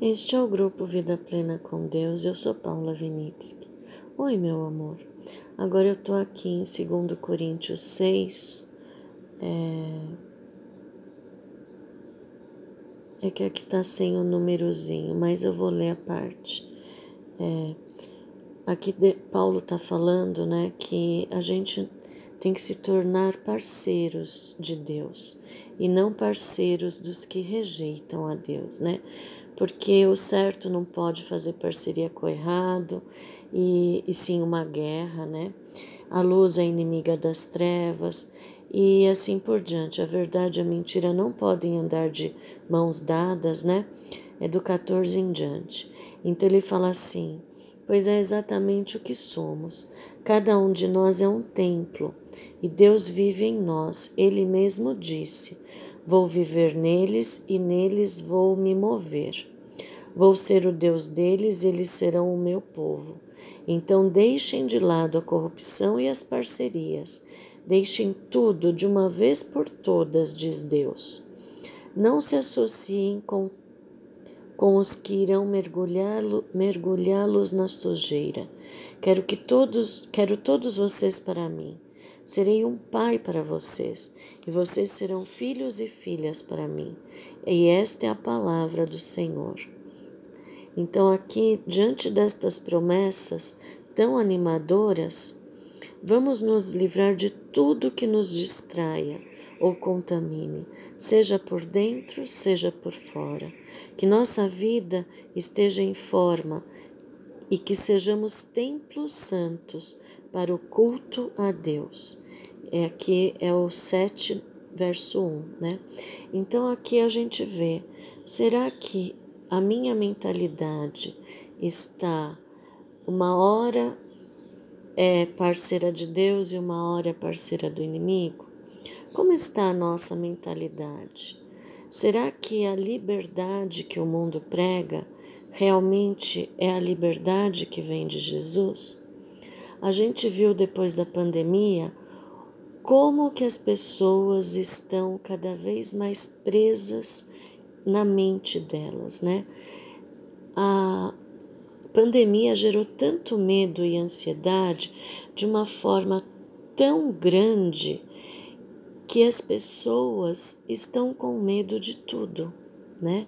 Este é o grupo Vida Plena com Deus. Eu sou Paula Vinitsky. Oi, meu amor. Agora eu tô aqui em 2 Coríntios 6. É, é que aqui tá sem o númerozinho, mas eu vou ler a parte. É, aqui de, Paulo tá falando, né, que a gente tem que se tornar parceiros de Deus e não parceiros dos que rejeitam a Deus, né? porque o certo não pode fazer parceria com o errado e, e sim uma guerra, né? A luz é inimiga das trevas e assim por diante. A verdade e a mentira não podem andar de mãos dadas, né? É do 14 em diante. Então ele fala assim: pois é exatamente o que somos. Cada um de nós é um templo e Deus vive em nós. Ele mesmo disse: Vou viver neles e neles vou me mover. Vou ser o Deus deles e eles serão o meu povo. Então deixem de lado a corrupção e as parcerias. Deixem tudo de uma vez por todas, diz Deus. Não se associem com, com os que irão mergulhá-los mergulhá na sujeira. Quero que todos, quero todos vocês para mim. Serei um pai para vocês, e vocês serão filhos e filhas para mim. E esta é a palavra do Senhor. Então, aqui, diante destas promessas tão animadoras, vamos nos livrar de tudo que nos distraia ou contamine, seja por dentro, seja por fora. Que nossa vida esteja em forma e que sejamos templos santos para o culto a Deus. É aqui é o 7 verso 1, né? Então aqui a gente vê, será que a minha mentalidade está uma hora é parceira de Deus e uma hora é parceira do inimigo? Como está a nossa mentalidade? Será que a liberdade que o mundo prega realmente é a liberdade que vem de Jesus? A gente viu depois da pandemia como que as pessoas estão cada vez mais presas na mente delas, né? A pandemia gerou tanto medo e ansiedade de uma forma tão grande que as pessoas estão com medo de tudo, né?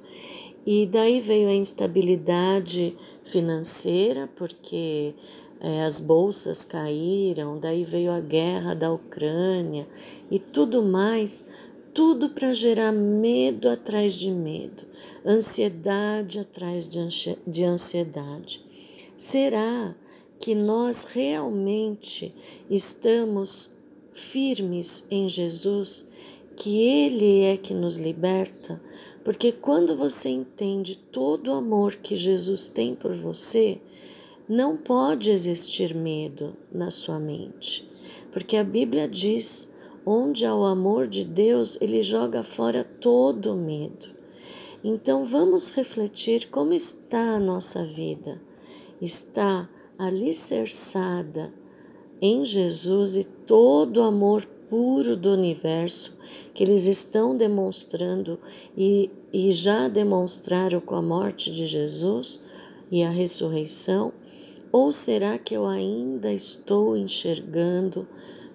E daí veio a instabilidade financeira, porque é, as bolsas caíram, daí veio a guerra da Ucrânia e tudo mais, tudo para gerar medo atrás de medo, ansiedade atrás de ansiedade. Será que nós realmente estamos firmes em Jesus, que Ele é que nos liberta? Porque quando você entende todo o amor que Jesus tem por você, não pode existir medo na sua mente, porque a Bíblia diz: onde há o amor de Deus, ele joga fora todo o medo. Então vamos refletir como está a nossa vida. Está alicerçada em Jesus e todo o amor puro do universo que eles estão demonstrando e, e já demonstraram com a morte de Jesus e a ressurreição ou será que eu ainda estou enxergando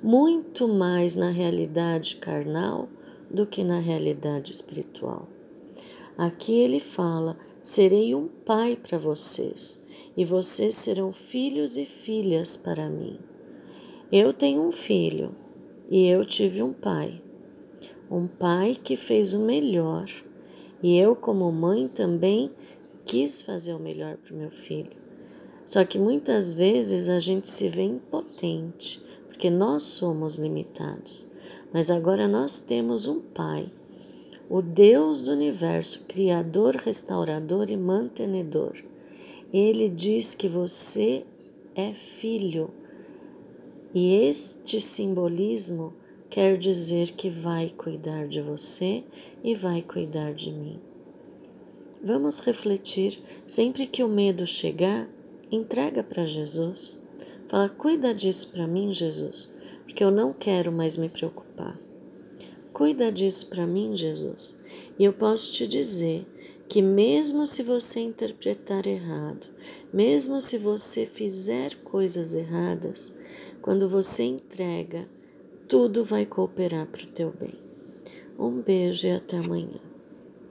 muito mais na realidade carnal do que na realidade espiritual? Aqui ele fala: serei um pai para vocês e vocês serão filhos e filhas para mim. Eu tenho um filho e eu tive um pai, um pai que fez o melhor e eu, como mãe, também quis fazer o melhor para o meu filho. Só que muitas vezes a gente se vê impotente, porque nós somos limitados. Mas agora nós temos um Pai, o Deus do universo, Criador, Restaurador e Mantenedor. Ele diz que você é filho. E este simbolismo quer dizer que vai cuidar de você e vai cuidar de mim. Vamos refletir sempre que o medo chegar entrega para Jesus. Fala, cuida disso para mim, Jesus, porque eu não quero mais me preocupar. Cuida disso para mim, Jesus. E eu posso te dizer que mesmo se você interpretar errado, mesmo se você fizer coisas erradas, quando você entrega, tudo vai cooperar para o teu bem. Um beijo e até amanhã.